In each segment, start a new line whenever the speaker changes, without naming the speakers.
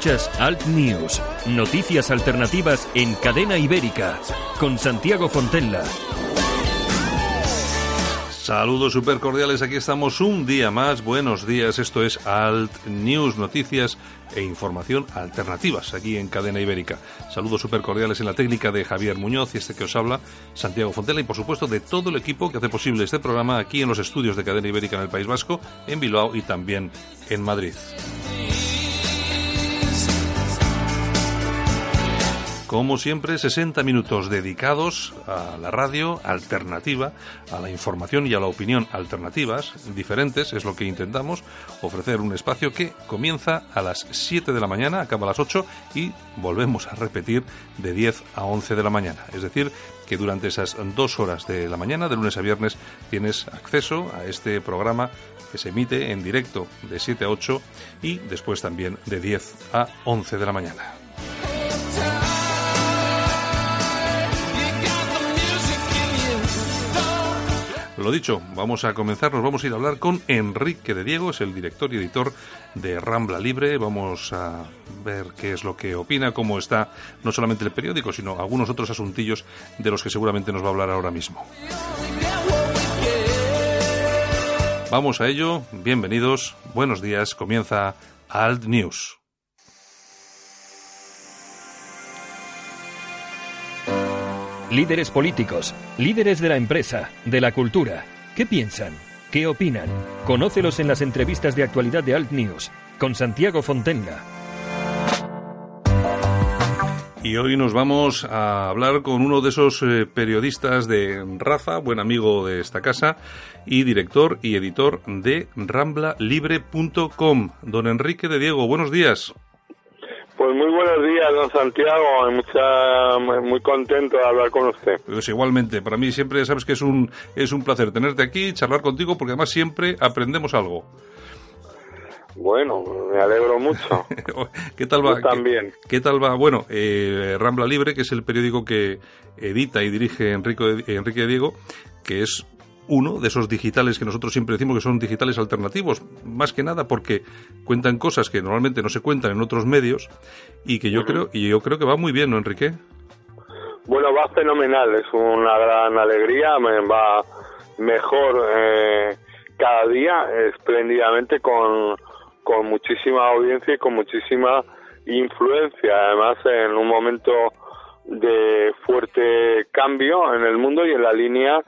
Alt News, noticias alternativas en cadena ibérica, con Santiago Fontella.
Saludos super cordiales, aquí estamos un día más. Buenos días, esto es Alt News, noticias e información alternativas aquí en Cadena Ibérica. Saludos super cordiales en la técnica de Javier Muñoz y este que os habla, Santiago Fontela, y por supuesto de todo el equipo que hace posible este programa aquí en los estudios de Cadena Ibérica en el País Vasco, en Bilbao y también en Madrid. Como siempre, 60 minutos dedicados a la radio alternativa, a la información y a la opinión alternativas, diferentes, es lo que intentamos, ofrecer un espacio que comienza a las 7 de la mañana, acaba a las 8 y volvemos a repetir de 10 a 11 de la mañana. Es decir, que durante esas dos horas de la mañana, de lunes a viernes, tienes acceso a este programa que se emite en directo de 7 a 8 y después también de 10 a 11 de la mañana. Lo dicho, vamos a comenzar, nos vamos a ir a hablar con Enrique de Diego, es el director y editor de Rambla Libre. Vamos a ver qué es lo que opina, cómo está no solamente el periódico, sino algunos otros asuntillos de los que seguramente nos va a hablar ahora mismo. Vamos a ello, bienvenidos, buenos días, comienza Alt News.
Líderes políticos, líderes de la empresa, de la cultura. ¿Qué piensan? ¿Qué opinan? Conócelos en las entrevistas de actualidad de Alt News con Santiago Fontenga.
Y hoy nos vamos a hablar con uno de esos eh, periodistas de raza, buen amigo de esta casa y director y editor de ramblalibre.com, don Enrique de Diego. Buenos días.
Pues muy buenos días, don Santiago. Mucha, muy contento de hablar con usted.
Pues igualmente, para mí siempre sabes que es un, es un placer tenerte aquí, charlar contigo, porque además siempre aprendemos algo.
Bueno, me alegro mucho.
¿Qué tal va?
Yo también.
¿Qué, tal va? Bueno, eh, Rambla Libre, que es el periódico que edita y dirige Enrique, Enrique Diego, que es uno de esos digitales que nosotros siempre decimos que son digitales alternativos, más que nada porque cuentan cosas que normalmente no se cuentan en otros medios y que yo creo y yo creo que va muy bien, ¿no, Enrique?
Bueno, va fenomenal, es una gran alegría, me va mejor eh, cada día, espléndidamente con, con muchísima audiencia y con muchísima influencia, además en un momento de fuerte cambio en el mundo y en la línea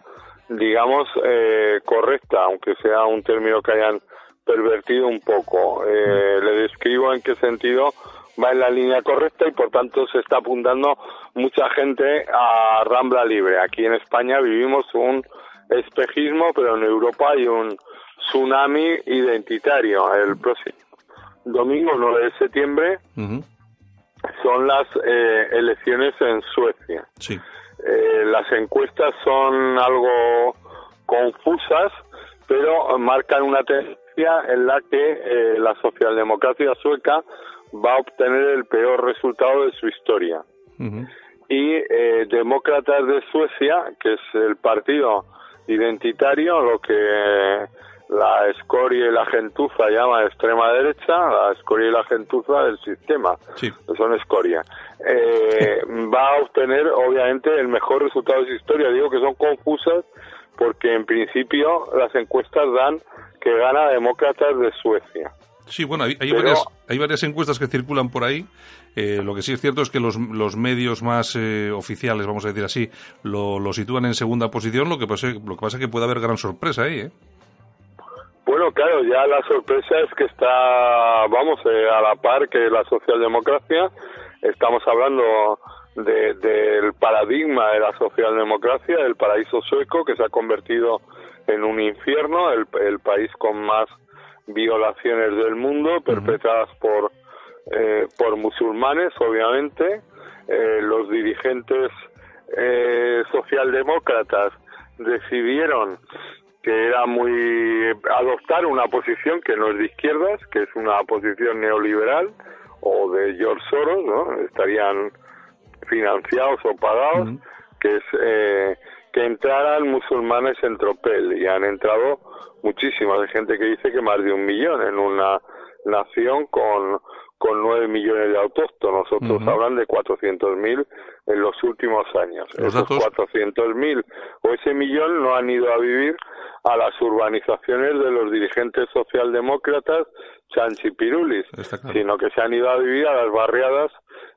digamos, eh, correcta, aunque sea un término que hayan pervertido un poco. Eh, le describo en qué sentido va en la línea correcta y por tanto se está apuntando mucha gente a Rambla Libre. Aquí en España vivimos un espejismo, pero en Europa hay un tsunami identitario. El próximo domingo 9 de septiembre son las eh, elecciones en Suecia.
Sí.
Eh, las encuestas son algo confusas, pero marcan una tendencia en la que eh, la socialdemocracia sueca va a obtener el peor resultado de su historia. Y eh, Demócratas de Suecia, que es el partido identitario, lo que la escoria y la gentuza llama extrema derecha, la escoria y la gentuza del sistema,
sí.
son escoria, eh, va a obtener obviamente el mejor resultado de su historia. Digo que son confusas porque en principio las encuestas dan que gana demócratas de Suecia.
Sí, bueno, hay, hay, varias, hay varias encuestas que circulan por ahí. Eh, lo que sí es cierto es que los, los medios más eh, oficiales, vamos a decir así, lo, lo sitúan en segunda posición. Lo que pasa, lo que pasa es que puede haber gran sorpresa ahí, ¿eh?
Bueno, claro, ya la sorpresa es que está, vamos, eh, a la par que la socialdemocracia. Estamos hablando de, del paradigma de la socialdemocracia, del paraíso sueco que se ha convertido en un infierno, el, el país con más violaciones del mundo perpetradas por eh, por musulmanes, obviamente. Eh, los dirigentes eh, socialdemócratas decidieron que era muy adoptar una posición que no es de izquierdas, que es una posición neoliberal o de George Soros, ¿no? Estarían financiados o pagados, que es eh, que entraran musulmanes en tropel y han entrado muchísimas. Hay gente que dice que más de un millón en una nación con, con 9 millones de autóctonos, otros hablan de 400.000 en los últimos años. Esos 400.000 o ese millón no han ido a vivir a las urbanizaciones de los dirigentes socialdemócratas chanchipirulis, sino que se han ido a vivir a las barriadas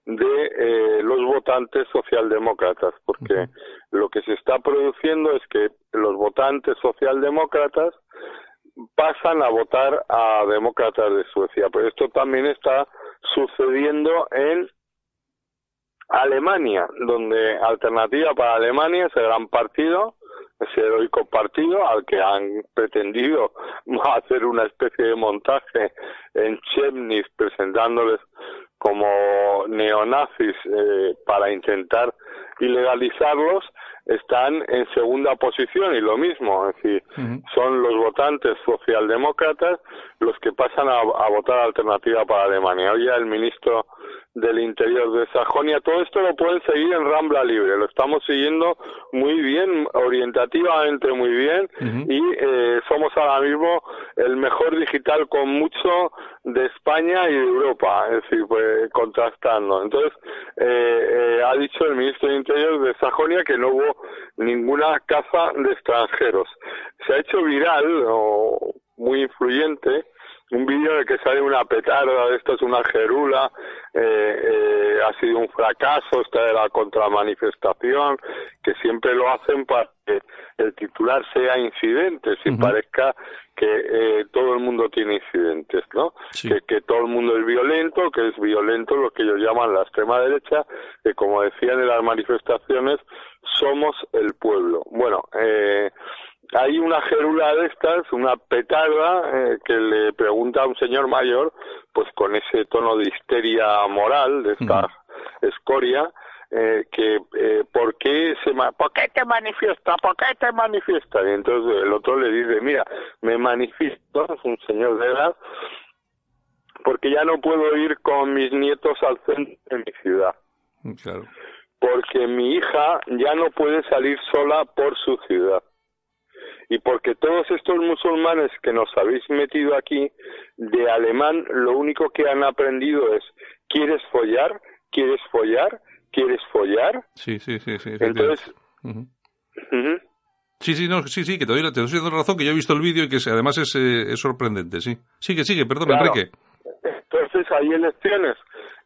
de eh, los votantes socialdemócratas, porque lo que se está produciendo es que los votantes socialdemócratas pasan a votar a demócratas de Suecia. Pero esto también está sucediendo en Alemania, donde Alternativa para Alemania, ese gran partido, ese heroico partido al que han pretendido hacer una especie de montaje en Chemnitz presentándoles como neonazis eh, para intentar ilegalizarlos, están en segunda posición y lo mismo, es decir, son los votantes socialdemócratas los que pasan a, a votar alternativa para Alemania. Hoy el ministro del interior de Sajonia. Todo esto lo pueden seguir en Rambla Libre, lo estamos siguiendo muy bien, orientativamente muy bien y eh, somos ahora mismo el mejor digital con mucho de España y de Europa, es decir, pues, contrastando. Entonces, eh, eh, ha dicho el ministro del Interior de Sajonia que no hubo ninguna caza de extranjeros. Se ha hecho viral o muy influyente un vídeo de que sale una petarda, esto es una gerula, eh, eh, ha sido un fracaso, esta de la contramanifestación, que siempre lo hacen para que el titular sea incidente, si parezca que eh, todo el mundo tiene incidentes, ¿no? Que, que todo el mundo es violento, que es violento lo que ellos llaman la extrema derecha, que como decían en las manifestaciones, somos el pueblo. Bueno, eh, hay una gerula de estas, una petarda, eh, que le pregunta a un señor mayor, pues con ese tono de histeria moral, de esta escoria, eh, que eh, ¿por, qué se ¿por qué te manifiesta? ¿Por qué te manifiesta? Y entonces el otro le dice, mira, me manifiesto, es un señor de edad, porque ya no puedo ir con mis nietos al centro de mi ciudad. Claro. Porque mi hija ya no puede salir sola por su ciudad y porque todos estos musulmanes que nos habéis metido aquí de alemán lo único que han aprendido es ¿quieres follar? ¿quieres follar? ¿quieres follar?
Sí, sí, sí. sí
Entonces...
Sí, sí, no, sí, sí, que te doy, te doy razón, que yo he visto el vídeo y que además es, eh, es sorprendente, sí. Sigue, sigue, perdón, Enrique.
Entonces hay elecciones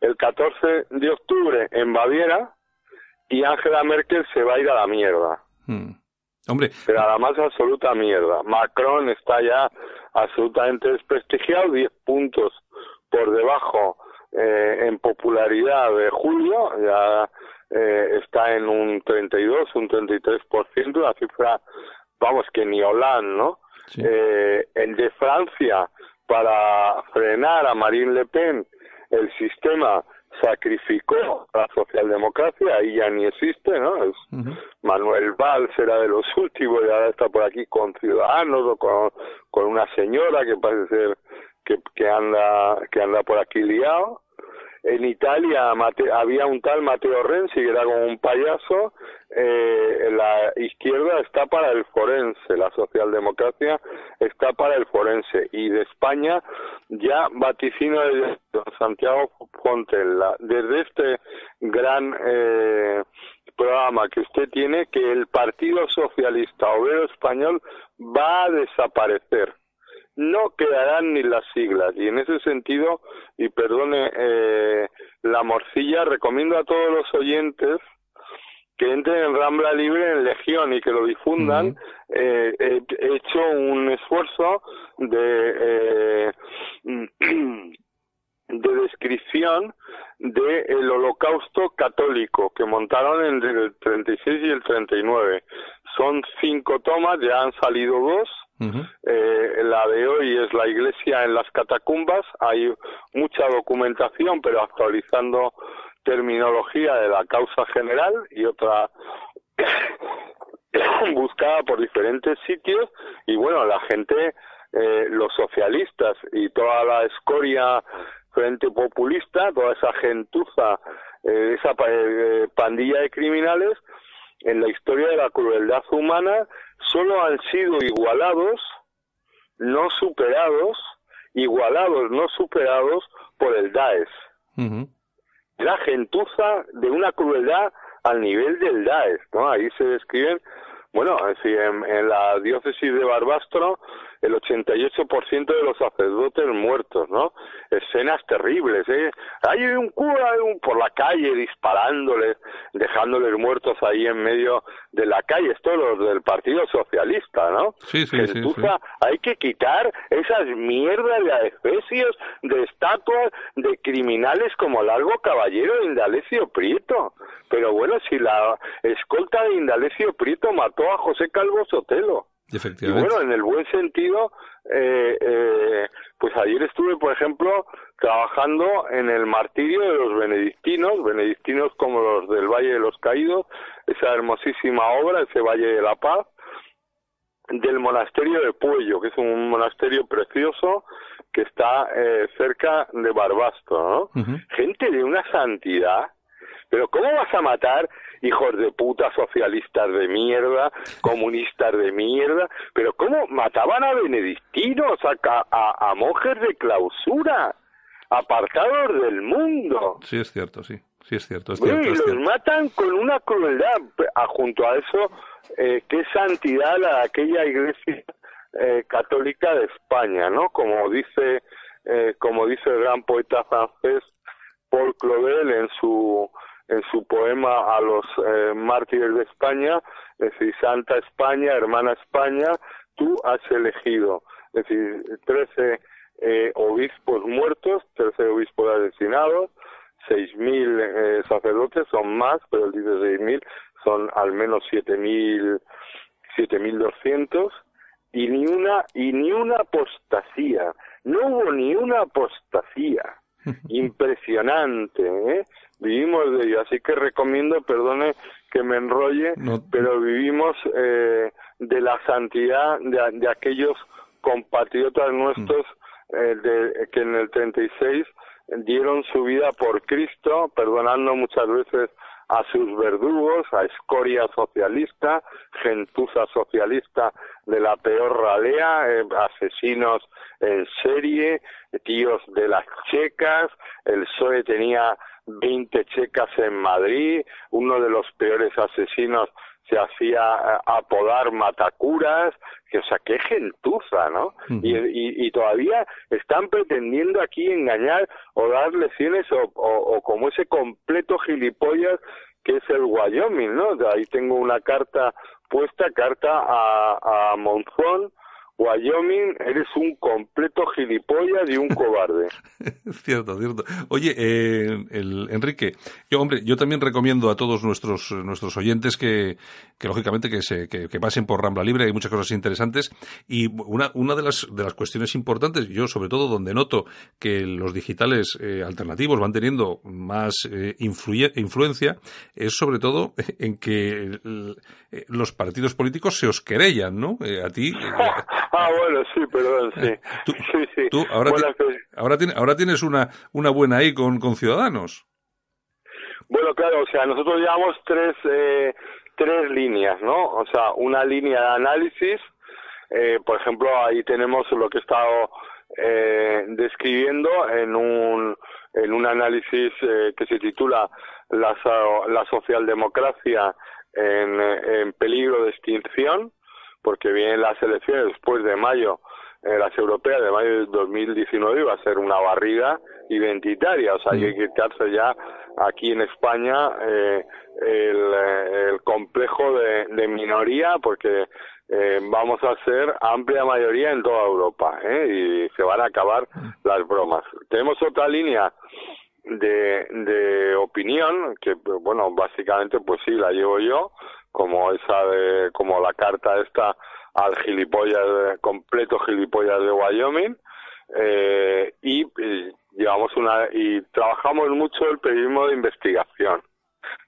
el 14 de octubre en Baviera y Angela Merkel se va a ir a la mierda.
Hmm. Hombre.
Pero además absoluta mierda. Macron está ya absolutamente desprestigiado, 10 puntos por debajo eh, en popularidad de Julio, ya eh, está en un 32, un 33%, la cifra, vamos, que ni Hollande, ¿no? Eh, el de Francia, para frenar a Marine Le Pen, el sistema sacrificó la socialdemocracia, ahí ya ni existe, ¿no? Es, Manuel Valls era de los últimos y ahora está por aquí con Ciudadanos o con, con una señora que parece ser que, que anda que anda por aquí liado en Italia había un tal Matteo Renzi que era como un payaso, eh, la izquierda está para el forense, la socialdemocracia está para el forense. Y de España ya vaticino de Santiago Fontella, desde este gran eh, programa que usted tiene que el Partido Socialista Obrero Español va a desaparecer no quedarán ni las siglas. Y en ese sentido, y perdone eh, la morcilla, recomiendo a todos los oyentes que entren en Rambla Libre en Legión y que lo difundan. Eh, he hecho un esfuerzo de, eh, de descripción del holocausto católico que montaron entre el 36 y el 39. Son cinco tomas, ya han salido dos eh, la de hoy es la iglesia en las catacumbas. Hay mucha documentación, pero actualizando terminología de la causa general y otra buscada por diferentes sitios. Y bueno, la gente, eh, los socialistas y toda la escoria frente populista, toda esa gentuza, eh, esa pandilla de criminales, en la historia de la crueldad humana solo han sido igualados, no superados, igualados, no superados por el Daesh. La gentuza de una crueldad al nivel del Daesh, ¿no? Ahí se describen, bueno, en, en la diócesis de Barbastro el 88% de los sacerdotes muertos, ¿no? Escenas terribles, ¿eh? Hay un cura por la calle disparándoles, dejándoles muertos ahí en medio de la calle. Esto los del Partido Socialista, ¿no?
Sí, sí, sí,
Hay que quitar esas mierdas de adefesios, de estatuas, de criminales como Largo Caballero de Indalecio Prieto. Pero bueno, si la escolta de Indalecio Prieto mató a José Calvo Sotelo.
Y
bueno, en el buen sentido, eh, eh, pues ayer estuve, por ejemplo, trabajando en el martirio de los benedictinos, benedictinos como los del Valle de los Caídos, esa hermosísima obra, ese Valle de la Paz, del monasterio de Puello, que es un monasterio precioso que está eh, cerca de Barbastro, ¿no? Gente de una santidad, pero ¿cómo vas a matar hijos de puta, socialistas de mierda, comunistas de mierda, pero ¿cómo mataban a benedictinos, a, a, monjes de clausura, apartados del mundo?
Sí, es cierto, sí. Sí, es cierto. Es
cierto,
y
los matan con una crueldad. Junto a eso, eh, qué santidad la aquella iglesia eh, católica de España, ¿no? Como dice, eh, como dice el gran poeta francés Paul Claudel en su en su poema a los eh, mártires de España, es decir, Santa España, hermana España, tú has elegido, es decir, trece eh, obispos muertos, trece obispos asesinados, seis mil eh, sacerdotes, son más, pero él dice seis mil, son al menos siete mil, siete mil doscientos, y ni una, y ni una apostasía, no hubo ni una apostasía, impresionante, ¿eh? vivimos de ello. Así que recomiendo, perdone que me enrolle, pero vivimos eh, de la santidad de, aquellos compatriotas nuestros mm. eh, de, que en el 36 dieron su vida por Cristo, perdonando muchas veces a sus verdugos, a escoria socialista, gentuza socialista de la peor ralea, eh, asesinos en serie, tíos de las checas, el PSOE tenía 20 checas en Madrid, uno de los peores asesinos se hacía eh, apodar matacuras, que, o sea, qué gentuza, ¿no? y, y, todavía están pretendiendo aquí engañar o dar lecciones o, o, como ese completo gilipollas que es el Wyoming, ¿no? De ahí tengo una carta puesta, carta a, a Monzón, Wyoming, eres un completo gilipollas y un cobarde.
cierto, cierto. Oye, eh, el, Enrique, yo, hombre, yo también recomiendo a todos nuestros, nuestros oyentes que, que lógicamente, que, se, que, pasen por Rambla Libre, hay muchas cosas interesantes. Y una, una de, las, de las cuestiones importantes, yo sobre todo donde noto que los digitales eh, alternativos van teniendo más eh, influencia, es sobre todo en que los partidos políticos se os querellan, ¿no? a ti.
Ah, bueno, sí, perdón, sí.
¿Tú,
sí, sí.
Tú ahora, ahora, ahora, tienes una, una buena ahí con, con Ciudadanos.
Bueno, claro, o sea, nosotros llevamos tres, eh, tres líneas, ¿no? O sea, una línea de análisis, eh, por ejemplo, ahí tenemos lo que he estado eh, describiendo en un, en un análisis eh, que se titula La, la socialdemocracia en, en peligro de extinción, porque vienen las elecciones después de mayo, eh, las europeas de mayo de 2019 va a ser una barrida identitaria, o sea, hay que quitarse ya aquí en España eh, el, complejo de, minoría porque eh, vamos a ser amplia mayoría en toda Europa y se van a acabar las bromas. Tenemos otra línea de, de opinión que, bueno, básicamente pues sí, la llevo yo, como esa de, como la carta esta al gilipollas, completo gilipollas de Wyoming, eh, y, llevamos una, y trabajamos mucho el periodismo de investigación.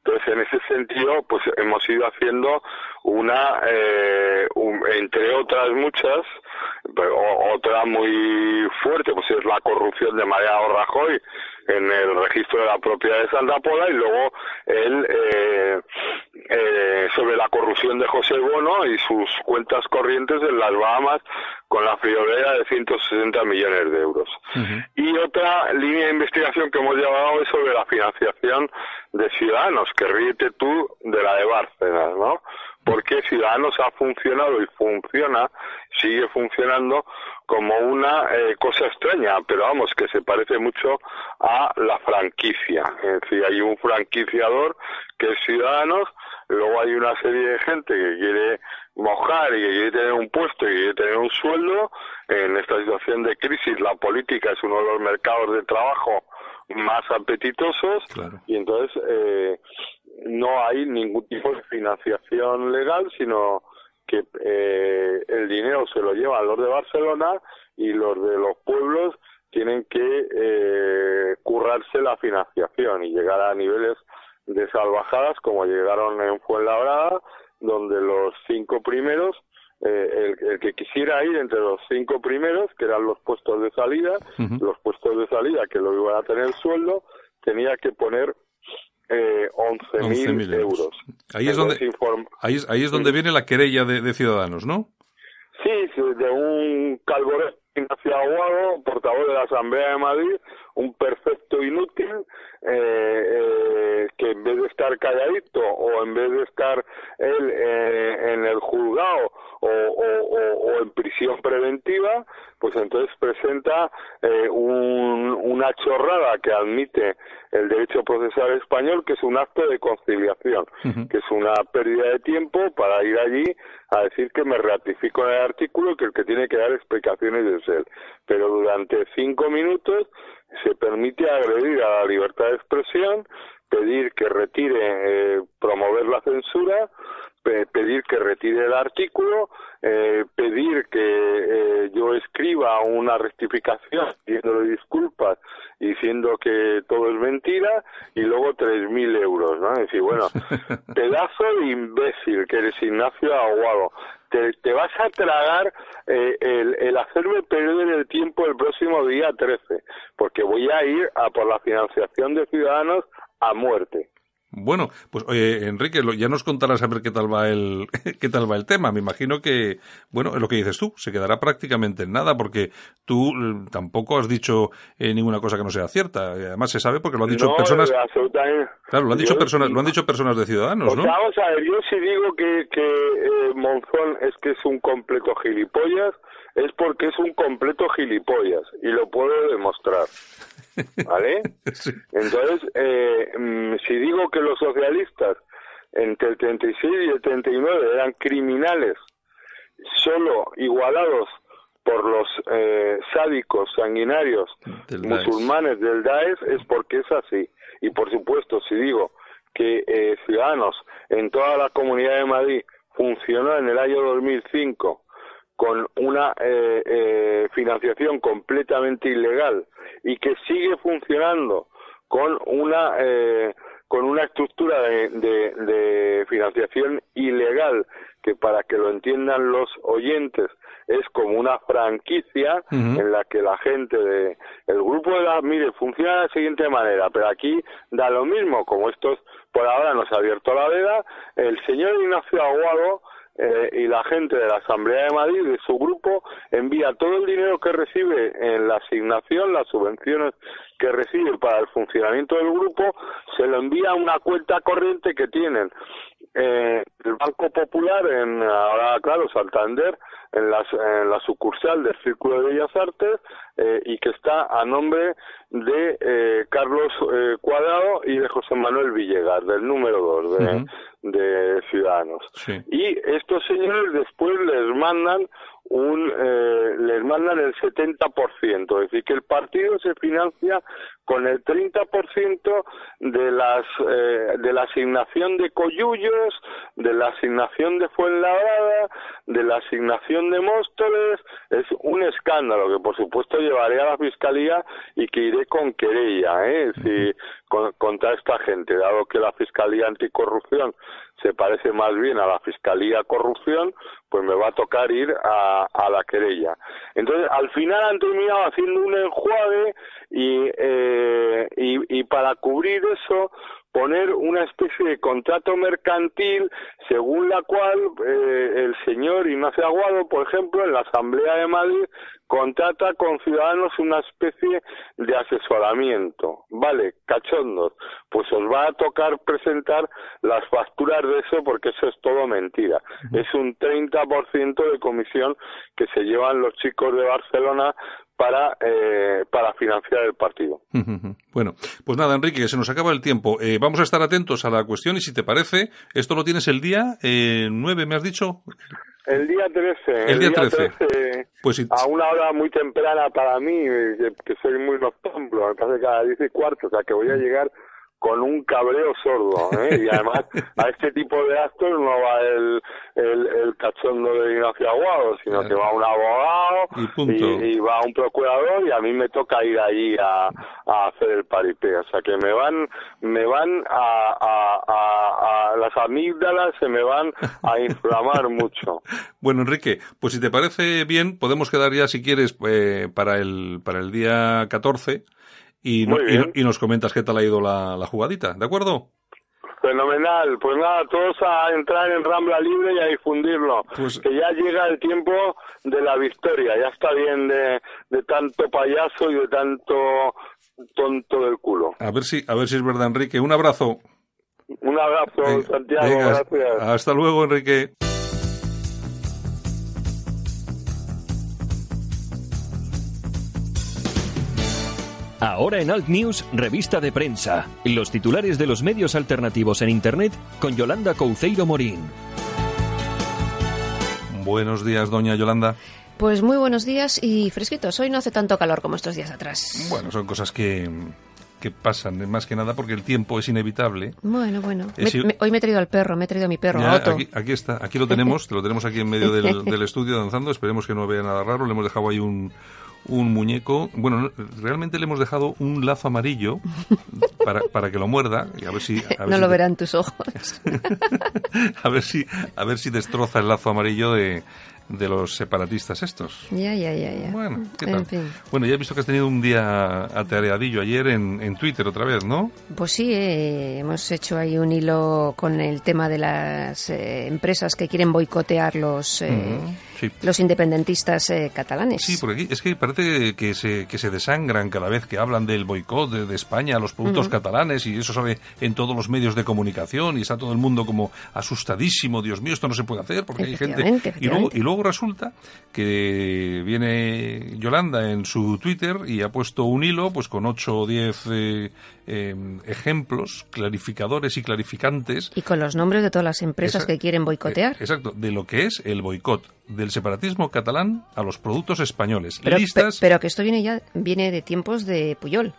Entonces, en ese sentido, pues hemos ido haciendo una, eh, entre otras muchas, otra muy fuerte, pues es la corrupción de Mariano Rajoy en el registro de la propiedad de Santa Pola y luego el, eh, eh, sobre la corrupción de José Bono y sus cuentas corrientes en las Bahamas con la friolera de 160 millones de euros. Y otra línea de investigación que hemos llevado es sobre la financiación de Ciudadanos, que ríete tú de la de Bárcenas, ¿no? Porque Ciudadanos ha funcionado y funciona, sigue funcionando como una eh, cosa extraña, pero vamos, que se parece mucho a la franquicia. Es decir, hay un franquiciador que es Ciudadanos, luego hay una serie de gente que quiere mojar y que quiere tener un puesto y quiere tener un sueldo. En esta situación de crisis, la política es uno de los mercados de trabajo más apetitosos y entonces eh, no hay ningún tipo de financiación legal, sino que eh, el dinero se lo llevan los de Barcelona y los de los pueblos tienen que eh, currarse la financiación y llegar a niveles de salvajadas como llegaron en Fuenlabrada, donde los cinco primeros, eh, el, que quisiera ir entre los cinco primeros, que eran los puestos de salida, los puestos de salida que lo iban a tener sueldo, tenía que poner eh, 11.000 euros.
Ahí es, donde, ahí, ahí es donde viene la querella de, Ciudadanos, ¿no?
Sí, de un calvoré Ignacio Aguado, portavoz de la Asamblea de Madrid, un perfecto inútil eh, eh, que en vez de estar calladito o en vez de estar él eh, en el juzgado o, o, en prisión preventiva, pues entonces presenta eh, un, una chorrada que admite el derecho procesal español, que es un acto de conciliación, que es una pérdida de tiempo para ir allí a decir que me ratifico en el artículo y que el que tiene que dar explicaciones es él. Pero durante cinco minutos se permite agredir a la libertad de expresión, pedir que retire, eh, promover la censura, pedir que retire el artículo, eh, pedir que eh, yo escriba una rectificación pidiéndole disculpas diciendo que todo es mentira y luego 3.000 euros, ¿no? Es decir, bueno, pedazo de imbécil que eres Ignacio Aguado. Te, vas a tragar eh, el, el hacerme perder el tiempo el próximo día 13, porque voy a ir a por la financiación de ciudadanos a muerte.
Bueno, pues oye, Enrique, ya nos contarás a ver qué tal va el qué tal va el tema. Me imagino que, bueno, es lo que dices tú, se quedará prácticamente en nada porque tú mm, tampoco has dicho eh, ninguna cosa que no sea cierta. Además se sabe porque lo han dicho personas. Claro, lo han dicho personas, lo han dicho personas de ciudadanos, ¿no?
Vamos a ver, yo si digo que que eh, Monzón es que es un completo gilipollas, es porque es un completo gilipollas y lo puedo demostrar. ¿Vale? Entonces, eh, mm, si digo que los socialistas entre el 36 y el 39 eran criminales, solo igualados por los eh, sádicos sanguinarios musulmanes del Daesh, es porque es así. Y por supuesto, si digo que eh, Ciudadanos en toda la comunidad de Madrid funcionó en el año 2005 con una eh, eh, financiación completamente ilegal y que sigue funcionando con una eh, con una estructura de, de, financiación ilegal que para que lo entiendan los oyentes es como una franquicia en la que la gente de el grupo de la mire funciona de la siguiente manera pero aquí da lo mismo como estos por ahora nos ha abierto la veda el señor Ignacio Aguado eh, y la gente de la Asamblea de Madrid, de su grupo, envía todo el dinero que recibe en la asignación, las subvenciones que recibe para el funcionamiento del grupo, se lo envía a una cuenta corriente que tienen eh, el Banco Popular, en ahora claro, Santander, en, en la sucursal del Círculo de Bellas Artes eh, y que está a nombre de eh, Carlos eh, Cuadrado y de José Manuel Villegas, del número 2 de, de Ciudadanos. Y estos señores después les mandan un eh, mandan el 70%, es decir, que el partido se financia con el 30% de las eh, de la asignación de Coyullos, de la asignación de Fuenlabrada, de la asignación de Móstoles, es un escándalo que por supuesto llevaré a la fiscalía y que iré con querella, ¿eh? si, contra esta gente, dado que la fiscalía anticorrupción se parece más bien a la Fiscalía Corrupción, pues me va a tocar ir a, a la querella. Entonces, al final han terminado haciendo un enjuague y, eh, y, y para cubrir eso, poner una especie de contrato mercantil según la cual eh, el señor Ignacio Aguado, por ejemplo, en la Asamblea de Madrid contrata con ciudadanos una especie de asesoramiento. Vale, cachondos, pues os va a tocar presentar las facturas de eso porque eso es todo mentira. Es un 30% de comisión que se llevan los chicos de Barcelona para, eh, para financiar el partido.
Bueno, pues nada, Enrique, se nos acaba el tiempo. Eh, vamos a estar atentos a la cuestión y si te parece, esto lo tienes el día eh, 9, ¿me has dicho?
El día 13.
El, día, 13.
pues A una hora muy temprana para mí, eh, que, soy muy noctámbulo, me parece cada 10 y cuarto, o sea que voy a llegar con un cabreo sordo, ¿eh? y además a este tipo de actos no va el, el, el cachondo de Ignacio Aguado, sino que va un abogado y, va un procurador y a mí me toca ir ahí a, a hacer el paripé, o sea que me van, me van a, a, a, las amígdalas se me van a inflamar mucho.
Bueno, Enrique, pues si te parece bien, podemos quedar ya, si quieres, eh, para el, para el día 14 y, y, nos comentas qué tal ha ido la, la jugadita, ¿de acuerdo?
Fenomenal, pues nada, todos a entrar en Rambla Libre y a difundirlo, pues que ya llega el tiempo de la victoria, ya está bien de, de tanto payaso y de tanto tonto del culo.
A ver si, a ver si es verdad, Enrique. Un abrazo.
Un abrazo, Santiago, gracias.
Hasta luego, Enrique.
Ahora en Alt News, revista de prensa. Los titulares de los medios alternativos en Internet con Yolanda Couceiro Morín.
Buenos días, doña Yolanda.
Pues muy buenos días y fresquitos. Hoy no hace tanto calor como estos días atrás.
Bueno, son cosas que, que pasan, más que nada porque el tiempo es inevitable.
Bueno, bueno. hoy me he traído al perro, me he traído a mi perro,
Aquí, está, aquí lo tenemos, lo tenemos aquí en medio del, del estudio danzando. Esperemos que no vea nada raro. Le hemos dejado ahí un, un muñeco. Bueno, realmente le hemos dejado un lazo amarillo para, para que lo muerda y a ver si.
no lo verán tus ojos.
a ver si a ver si destroza el lazo amarillo de, de los separatistas estos.
Ya, ya, ya, ya.
Bueno, ¿qué tal? Bueno, ya he visto que has tenido un día atareadillo ayer en, en Twitter otra vez, ¿no?
Pues sí, eh, hemos hecho ahí un hilo con el tema de las eh, empresas que quieren boicotear los... Eh, los independentistas eh, catalanes.
Sí, porque aquí. Es que parece que se, que se desangran cada vez que hablan del boicot de, España a los productos catalanes y eso sale en todos los medios de comunicación y está todo el mundo como asustadísimo, Dios mío, esto no se puede hacer porque hay gente... Y luego, y luego resulta que viene Yolanda en su Twitter y ha puesto un hilo pues con 8 o 10 eh, em, ejemplos clarificadores y clarificantes.
Y con los nombres de todas las empresas que quieren boicotear.
Eh, exacto, de lo que es el boicot del separatismo catalán a los productos españoles.
Pero, pero que esto viene ya viene de tiempos de Puyol.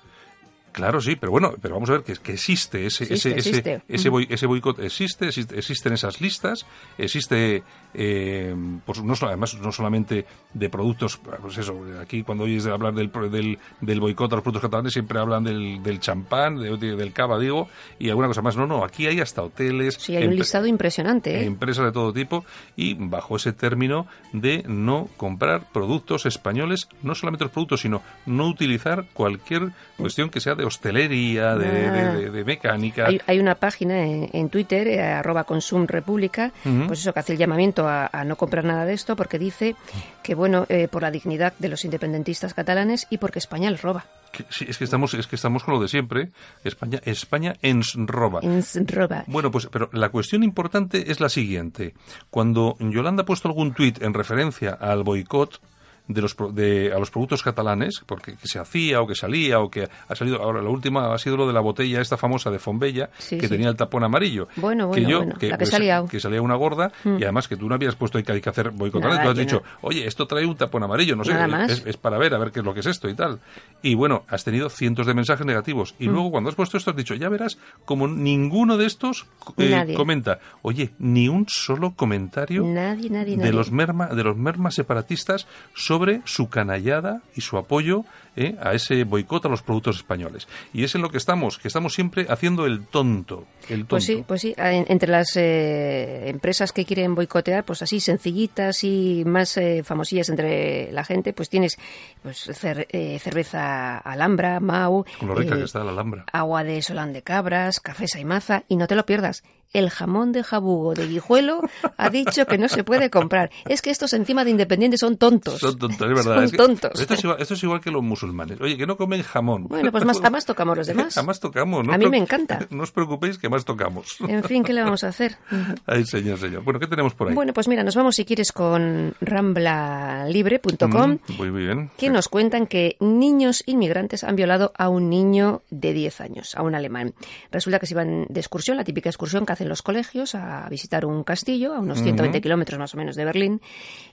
Claro, sí, pero bueno, pero vamos a ver que, que existe ese ese ese ese, boicot existe, existen esas listas, existe eh, pues no además no solamente de productos, pues eso, aquí cuando oyes hablar del del, del boicot a los productos catalanes siempre hablan del, del champán, del cava, digo, y alguna cosa más. No, no, aquí hay hasta hoteles.
Sí, hay un listado impresionante. ¿eh?
Empresas de todo tipo y bajo ese término de no comprar productos españoles, no solamente los productos, sino no utilizar cualquier cuestión que sea de hostelería, de, de, mecánica.
Hay, una página en, Twitter, eh, arroba Consum República, pues eso, que hace el llamamiento a, no comprar nada de esto porque dice que, bueno, eh, por la dignidad de los independentistas catalanes y porque España les roba.
Sí, es que estamos, es que estamos con lo de siempre. España, España ens roba.
Ens roba.
Bueno, pues, pero la cuestión importante es la siguiente. Cuando Yolanda ha puesto algún tuit en referencia al boicot de los, de, a los productos catalanes, porque que se hacía o que salía o que ha salido. Ahora, la última ha sido lo de la botella esta famosa de Fombella, que tenía el tapón amarillo.
Bueno, bueno, que yo,
Que,
la que, salía.
que salía una gorda y mm. además que tú no habías puesto que hay que hacer boicotar. Tú has dicho, oye, esto trae un tapón amarillo, no sé, es, es, para ver, a ver qué es lo que es esto y tal. Y bueno, has tenido cientos de mensajes negativos. Y mm. luego cuando has puesto esto has dicho, ya verás, como ninguno de estos eh, comenta, oye, ni un solo comentario
nadie, nadie,
de los merma, de los mermas separatistas sobre su canallada y su apoyo ¿eh? a ese boicot a los productos españoles. Y es en lo que estamos, que estamos siempre haciendo el tonto. El
Pues sí, pues sí. entre las eh, empresas que quieren boicotear, pues así sencillitas y más eh, famosillas entre la gente, pues tienes pues cerveza Alhambra, Mau.
Con lo rica que está la Alhambra.
Agua de Solán de Cabras, café Saimaza, y no te lo pierdas el jamón de jabugo de Guijuelo ha dicho que no se puede comprar. Es que estos encima de independientes son tontos.
Son tontos, es verdad.
Son tontos.
Esto es, igual, que los musulmanes. Oye, que no comen jamón.
Bueno, pues más, más tocamos los demás.
Jamás tocamos. ¿no?
A mí me encanta.
No os preocupéis que más tocamos.
En fin, ¿qué le vamos a hacer?
Ay, señor, señor. Bueno, ¿qué tenemos por ahí?
Bueno, pues mira, nos vamos si quieres con ramblalibre.com.
Mm, muy bien.
Que nos cuentan que niños inmigrantes han violado a un niño de 10 años, a un alemán. Resulta que se iban de excursión, la típica excursión que hacen los colegios, a visitar un castillo a unos 120 kilómetros más o menos de Berlín.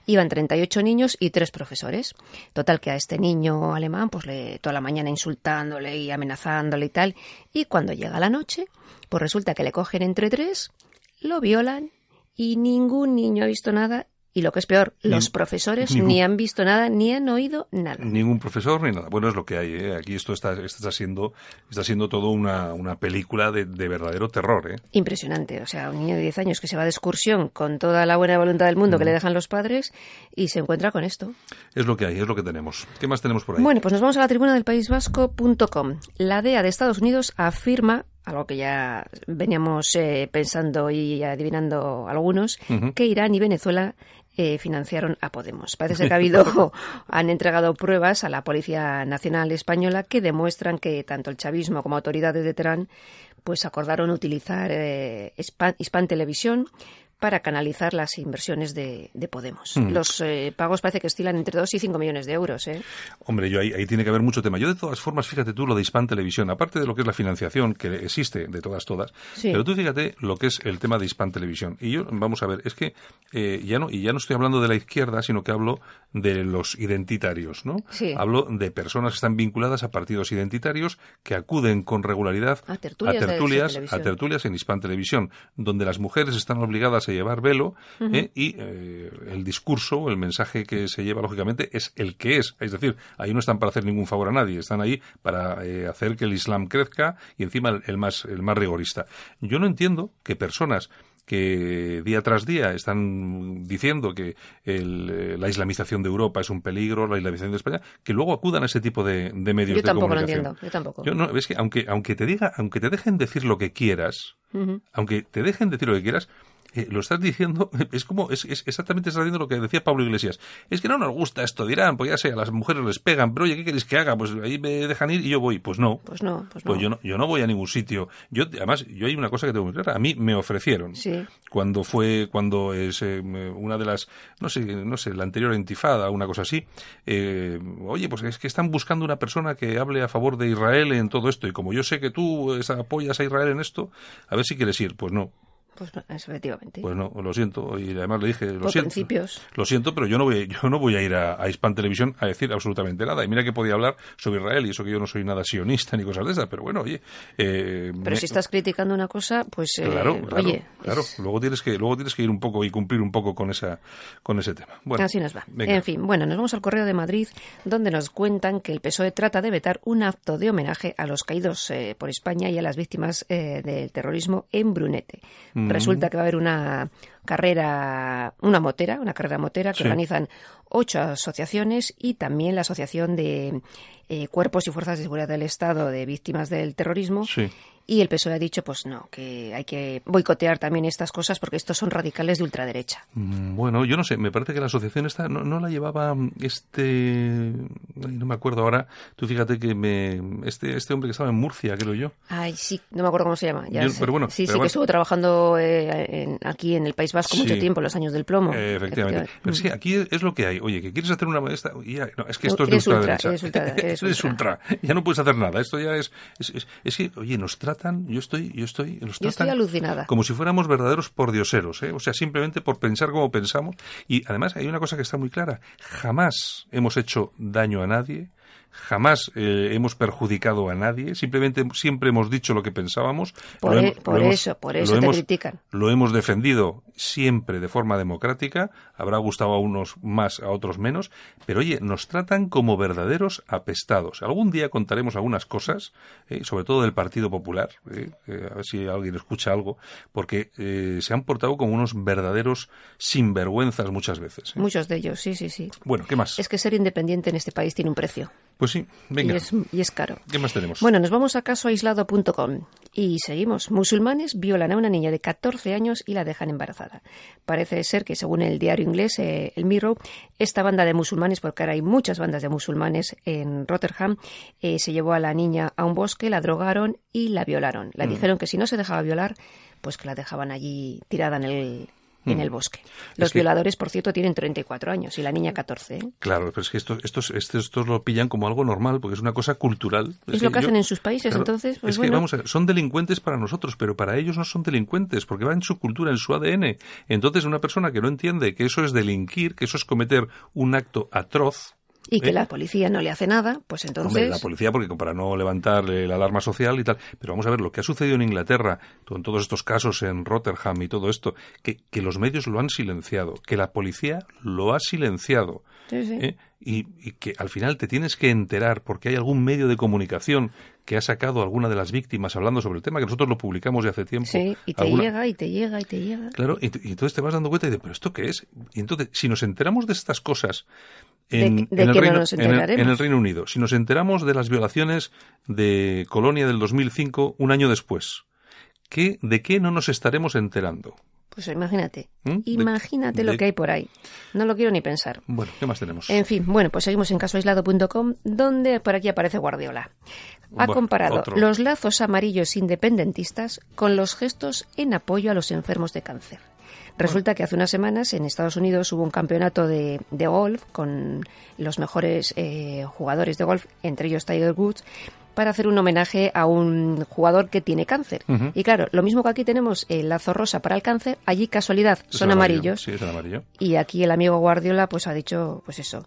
Iban 38 niños y tres profesores. Total que a este niño alemán, pues le, toda la mañana insultándole y amenazándole y tal. Y cuando llega la noche, pues resulta que le cogen entre tres, lo violan y ningún niño ha visto nada y lo que es peor, los profesores ni han visto nada ni han oído nada.
Ningún profesor ni nada. Bueno, es lo que hay. ¿eh? Aquí esto está, está, siendo, está siendo todo una, una película de, verdadero terror. ¿eh?
Impresionante. O sea, un niño de 10 años que se va de excursión con toda la buena voluntad del mundo que le dejan los padres y se encuentra con esto.
Es lo que hay, es lo que tenemos. ¿Qué más tenemos por ahí?
Bueno, pues nos vamos a la tribuna del País Vasco.com. La DEA de Estados Unidos afirma algo que ya veníamos eh, pensando y adivinando algunos, que Irán y Venezuela eh, financiaron a Podemos. Parece ser que ha habido, han entregado pruebas a la Policía Nacional Española que demuestran que tanto el chavismo como autoridades de Teherán pues acordaron utilizar eh, Hispan Televisión para canalizar las inversiones de, Podemos. Mm. Los eh, pagos parece que estilan entre 2 y 5 millones de euros. ¿eh?
Hombre, yo ahí, tiene que haber mucho tema. Yo, de todas formas, fíjate tú lo de Hispan Televisión, aparte de lo que es la financiación que existe de todas, todas, pero tú fíjate lo que es el tema de Hispan Televisión. Y yo, vamos a ver, es que eh, ya no, y ya no estoy hablando de la izquierda, sino que hablo de los identitarios, ¿no? Hablo de personas que están vinculadas a partidos identitarios que acuden con regularidad
a tertulias,
a tertulias, en Hispan Televisión, donde las mujeres están obligadas a llevar velo ¿eh? y eh, el discurso, el mensaje que se lleva lógicamente es el que es. Es decir, ahí no están para hacer ningún favor a nadie, están ahí para eh, hacer que el Islam crezca y encima el, más, el más rigorista. Yo no entiendo que personas que día tras día están diciendo que la islamización de Europa es un peligro, la islamización de España, que luego acudan a ese tipo de, medios
yo
tampoco
Lo entiendo, yo tampoco.
Yo no, es que aunque, aunque te diga, aunque te dejen decir lo que quieras, aunque te dejen decir lo que quieras, eh, lo estás diciendo, es como, es, exactamente estás diciendo lo que decía Pablo Iglesias. Es que no nos gusta esto, dirán, pues ya sé, a las mujeres les pegan, pero oye, ¿qué queréis que haga? Pues ahí me dejan ir y yo voy. Pues no.
Pues no, pues,
pues no. yo no. yo no voy a ningún sitio. Yo, además, yo hay una cosa que tengo muy clara. A mí me ofrecieron.
Sí.
Cuando fue, cuando es eh, una de las, no sé, no sé, la anterior intifada, una cosa así, eh, oye, pues es que están buscando una persona que hable a favor de Israel en todo esto. Y como yo sé que tú apoyas a Israel en esto, a ver si quieres ir. Pues no.
Pues efectivamente.
Pues no, lo siento. Y además le dije, lo
Por
siento.
Principios.
Lo siento, pero yo no voy, yo no voy a ir a, a Hispan Televisión a decir absolutamente nada. Y mira que podía hablar sobre Israel y eso que yo no soy nada sionista ni cosas de esas, pero bueno, oye. Eh,
pero si estás criticando una cosa, pues.
Eh, claro,
oye.
Claro, luego tienes que, luego tienes que ir un poco y cumplir un poco con esa, con ese tema. Bueno,
Así nos va. En fin, bueno, nos vamos al correo de Madrid, donde nos cuentan que el PSOE trata de vetar un acto de homenaje a los caídos eh, por España y a las víctimas del terrorismo en Brunete. Mm. Resulta que va a haber una carrera, una motera, una carrera motera que organizan ocho asociaciones y también la Asociación de eh, Cuerpos y Fuerzas de Seguridad del Estado de Víctimas del Terrorismo. Y el PSOE ha dicho, pues no, que hay que boicotear también estas cosas porque estos son radicales de ultraderecha.
Mm, bueno, yo no sé, me parece que la asociación esta no, la llevaba este, no me acuerdo ahora, tú fíjate que me, este, este hombre que estaba en Murcia, creo yo.
Ay, sí, no me acuerdo cómo se llama.
pero bueno,
sí, sí, que estuvo trabajando eh, aquí en el País Vasco mucho tiempo, los años del plomo.
Eh, efectivamente. Pero sí, aquí es lo que hay. Oye, que quieres hacer una no, es que esto es de ultraderecha.
es,
ultra, ya no puedes hacer nada. Esto ya es, es, es que, oye, nos trata yo estoy, yo estoy,
yo estoy alucinada.
Como si fuéramos verdaderos pordioseros, ¿eh? O sea, simplemente por pensar como pensamos. Y además hay una cosa que está muy clara. Jamás hemos hecho daño a nadie jamás eh, hemos perjudicado a nadie, simplemente siempre hemos dicho lo que pensábamos.
Por, e- por
hemos-
eso, por eso te
hemos-
critican.
Lo hemos defendido siempre de forma democrática, habrá gustado a unos más, a otros menos, pero oye, nos tratan como verdaderos apestados. Algún día contaremos algunas cosas, eh, sobre todo del Partido Popular, eh, eh, a ver si alguien escucha algo, porque eh, se han portado como unos verdaderos sinvergüenzas muchas veces.
Muchos de ellos, sí, sí, sí.
Bueno, ¿qué más?
Es que ser independiente en este país tiene un precio.
Pues sí, venga,
Y es, y es caro.
¿qué más tenemos?
Bueno, nos vamos a casoaislado.com y seguimos. Musulmanes violan a una niña de 14 años y la dejan embarazada. Parece ser que, según el diario inglés, eh, el Mirror, esta banda de musulmanes, porque ahora hay muchas bandas de musulmanes en Rotterdam, eh, se llevó a la niña a un bosque, la drogaron y la violaron.
Mm.
La dijeron que si no se dejaba violar, pues que la dejaban allí tirada en el, en el bosque. Los
Mm. que-
violadores, por cierto, tienen 34 años y la niña 14. ¿eh?
Claro, pero es que estos, estos, estos, estos lo pillan como algo normal, porque es una cosa cultural.
Es lo que
yo-
hacen en sus países,
Claro,
entonces, pues
es que vamos a ver, son delincuentes para nosotros, pero para ellos no son delincuentes, porque va en su cultura, en su ADN. Entonces, una persona que no entiende que eso es delinquir, que eso es cometer un acto atroz,
Y que
¿Eh?
la policía no le hace nada, pues
Hombre,
entonces...
la policía, porque para no levantar eh, la alarma social y tal. Pero vamos a ver, lo que ha sucedido en Inglaterra, con todos estos casos en Rotterdam y todo esto, que, que los medios lo han silenciado, que la policía lo ha silenciado.
Sí, sí.
¿eh? Y, y que al final te tienes que enterar porque hay algún medio de comunicación que ha sacado alguna de las víctimas hablando sobre el tema, que nosotros lo publicamos de hace tiempo.
Sí, y te
Alguna-
llega, y te llega, y te llega.
Claro, y, y entonces te vas dando cuenta y dices, ¿pero esto qué es? Y entonces, si nos enteramos de estas cosas
¿De-
en,
de
en el,
no
Reino, el- en el Reino Unido, si nos enteramos de las violaciones de Colonia del 2005 un año después, ¿qué, ¿de qué no nos estaremos enterando?
Pues imagínate,
¿Mm? De-
imagínate lo
de-
que hay por ahí. No lo quiero ni pensar.
Bueno, ¿qué más tenemos?
En fin, bueno, pues seguimos en casoaislado.com, donde por aquí aparece Guardiola. Ha comparado
otro.
los lazos amarillos independentistas con los gestos en apoyo a los enfermos de cáncer. Resulta que hace unas semanas en Estados Unidos hubo un campeonato de, de golf con los mejores eh, jugadores de golf, entre ellos Tiger Woods, para hacer un homenaje a un jugador que tiene cáncer. Y claro, lo mismo que aquí tenemos el lazo rosa para el cáncer, allí casualidad
Es
son
amarillo.
amarillos.
Sí, es amarillo.
Y aquí el amigo Guardiola pues ha dicho, pues eso,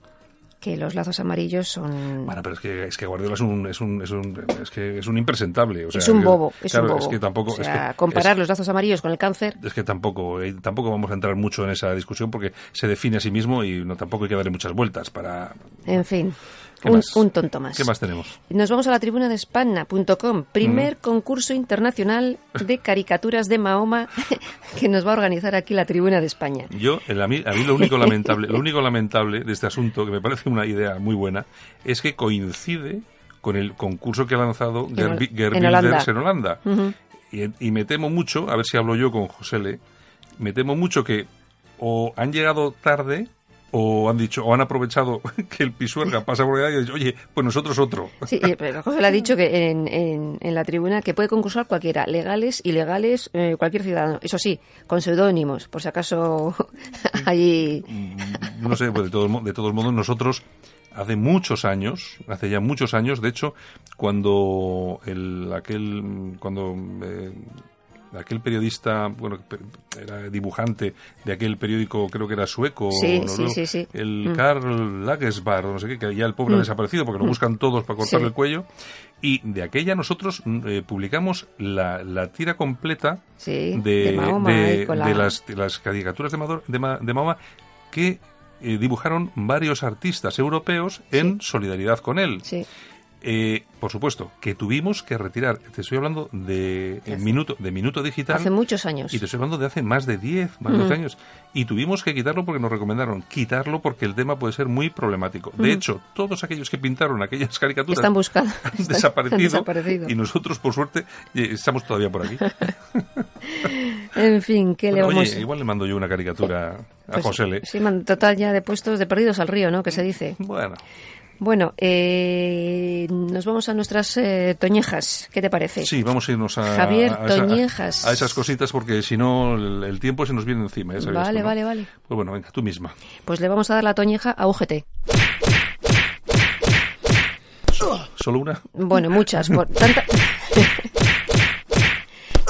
que los lazos amarillos son...
Bueno, pero es que, es que Guardiola es un, es un, es un, es que es un impresentable. O sea,
es un bobo, es
claro,
un bobo.
Es que tampoco,
o
es
sea,
que-
comparar
es-
los lazos amarillos con el cáncer,
Es que tampoco, eh, tampoco vamos a entrar mucho en esa discusión porque se define a sí mismo y no tampoco hay que darle muchas vueltas para.
en fin,
¿Qué
un, tonto más.
¿Qué más tenemos?
Nos vamos a la tribuna de España.com, primer concurso internacional de caricaturas de Mahoma que nos va a organizar aquí la tribuna de España.
Yo, el- a mí, a mí lo único lamentable, lo único lamentable de este asunto, que me parece una idea muy buena, es que coincide con el concurso que ha lanzado
En
Ger-
Hol-
Ger
en Holanda.
Builders en Holanda.
Ujú.
y, y me temo mucho, a ver si hablo yo con José Le, me temo mucho que o han llegado tarde o han dicho o han aprovechado que el pisuerga pasa por allá y han dicho, oye, pues nosotros otro.
Sí, eh, pero José le ha dicho que en, en- en la tribuna que puede concursar cualquiera, legales, ilegales, eh, cualquier ciudadano. Eso sí, con seudónimos, por si acaso allí...
Mm, no sé, pues de todos, mo- de todos modos nosotros hace muchos años, hace ya muchos años, de hecho, cuando el aquel cuando eh, aquel periodista, bueno, era dibujante de aquel periódico, creo que era sueco,
Sí,
o
sí,
noruego,
sí, sí.
el
Mm.
Karl Lagersbar, no sé qué, que ya el pobre ha
Mm.
desaparecido porque lo buscan todos para cortarle el cuello. Y de aquella nosotros mm, eh, publicamos la, la tira completa de,
de Mahoma
de- de las, de las caricaturas de, Mador- de, Ma- de Mahoma que eh, dibujaron varios artistas europeos en solidaridad con él.
Sí,
Eh, por supuesto, que tuvimos que retirar, te estoy hablando de, eh, minuto, de minuto digital.
hace muchos años.
Y te estoy hablando de hace más de 10, más de 12
Ujú.
años. Y tuvimos que quitarlo porque nos recomendaron quitarlo porque el tema puede ser muy problemático. De
Ujú.
hecho, todos aquellos que pintaron aquellas caricaturas
Están buscados.
han
Están-
desaparecido,
han desaparecido.
y nosotros, por suerte, eh, estamos todavía por aquí.
En fin, ¿qué le
Bueno,
vamos
oye, igual le mando yo una caricatura a
Pues,
José Le.
Sí, man, total ya de puestos de perdidos al río, ¿no? Que se dice.
Bueno,
Bueno, eh, nos vamos a nuestras eh, toñejas. ¿Qué te parece?
sí, vamos a irnos a,
Javier
a,
Toñejas.
a esas cositas porque si no el, el tiempo se nos viene encima.
Vale,
tú, ¿no?
vale, vale.
Pues bueno, venga, tú misma.
Pues le vamos a dar la toñeja a UGT.
¿Solo una?
Bueno, muchas. por tanta-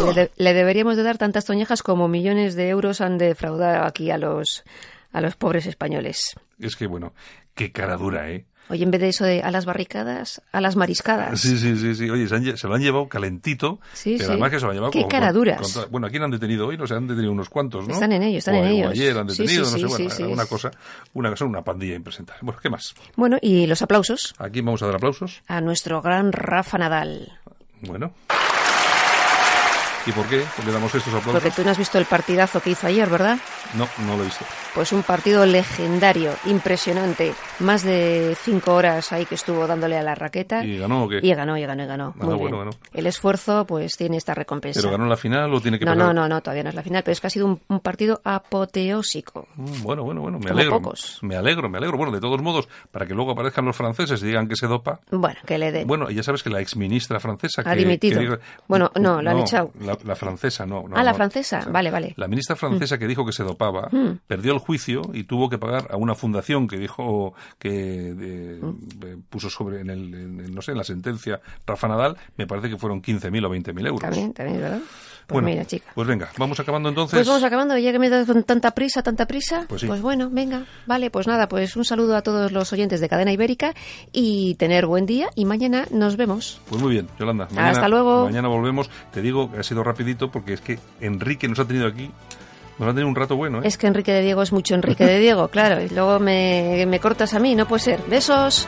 le, de- le deberíamos de dar tantas toñejas como millones de euros han defraudado aquí a los a los pobres españoles.
Es que, bueno, qué cara dura, ¿eh?
Oye, en vez de eso de a las barricadas, a las mariscadas.
Sí, sí, sí, sí. Oye, se, lo han llevado calentito, sí, pero además que se lo han llevado
Qué caraduras.
bueno, aquí han detenido hoy, no sé, han detenido unos cuantos, ¿no?
Están en ellos, están en ellos.
ayer han detenido, no sé, bueno, una cosa, una cosa, una pandilla impresentable. Bueno, ¿qué más?
Bueno, y los aplausos.
Aquí vamos a dar aplausos.
A nuestro gran Rafa Nadal.
Bueno. ¿Y por qué le damos estos aplausos?
Porque tú no has visto el partidazo que hizo ayer, ¿verdad?
No, no lo he visto.
Pues un partido legendario, impresionante. Más de cinco horas ahí que estuvo dándole a la raqueta.
¿Y ganó o qué?
Y ganó, y ganó, y ganó. Ah, Muy bien. El esfuerzo, pues, tiene esta recompensa.
¿Pero ganó la final o tiene que
No, no, no, no, todavía no es la final, pero es que ha sido un, partido apoteósico.
Mm, bueno, bueno, bueno, me alegro. Me alegro, me alegro. Bueno, de todos modos, para que luego aparezcan los franceses y digan que se dopa.
Bueno, que le den.
Bueno, ya sabes que la exministra francesa.
Ha dimitido. bueno, no, lo han echado.
La, francesa, no.
ah, la francesa, vale, vale.
La ministra francesa que dijo que se dopaba mm. perdió el juicio y tuvo que pagar a una fundación que dijo que mm. eh, puso sobre en el no sé en la sentencia Rafa Nadal me parece que fueron 15.000 o 20.000 euros
también también verdad pues mira, chica.
Pues venga, vamos acabando entonces.
Pues vamos acabando, ya que me das tanta prisa, tanta prisa. Pues, pues, bueno, venga, vale, pues nada, pues un saludo a todos los oyentes de Cadena Ibérica y tener buen día y mañana nos vemos.
Pues muy bien, Yolanda.
Hasta luego.
Mañana volvemos. Te digo que ha sido rapidito porque es que Enrique nos ha tenido aquí nos a tener un rato bueno, ¿eh?
Es que Enrique de Diego es mucho Enrique de Diego, claro. Y luego me, me cortas a mí, no puede ser. Besos.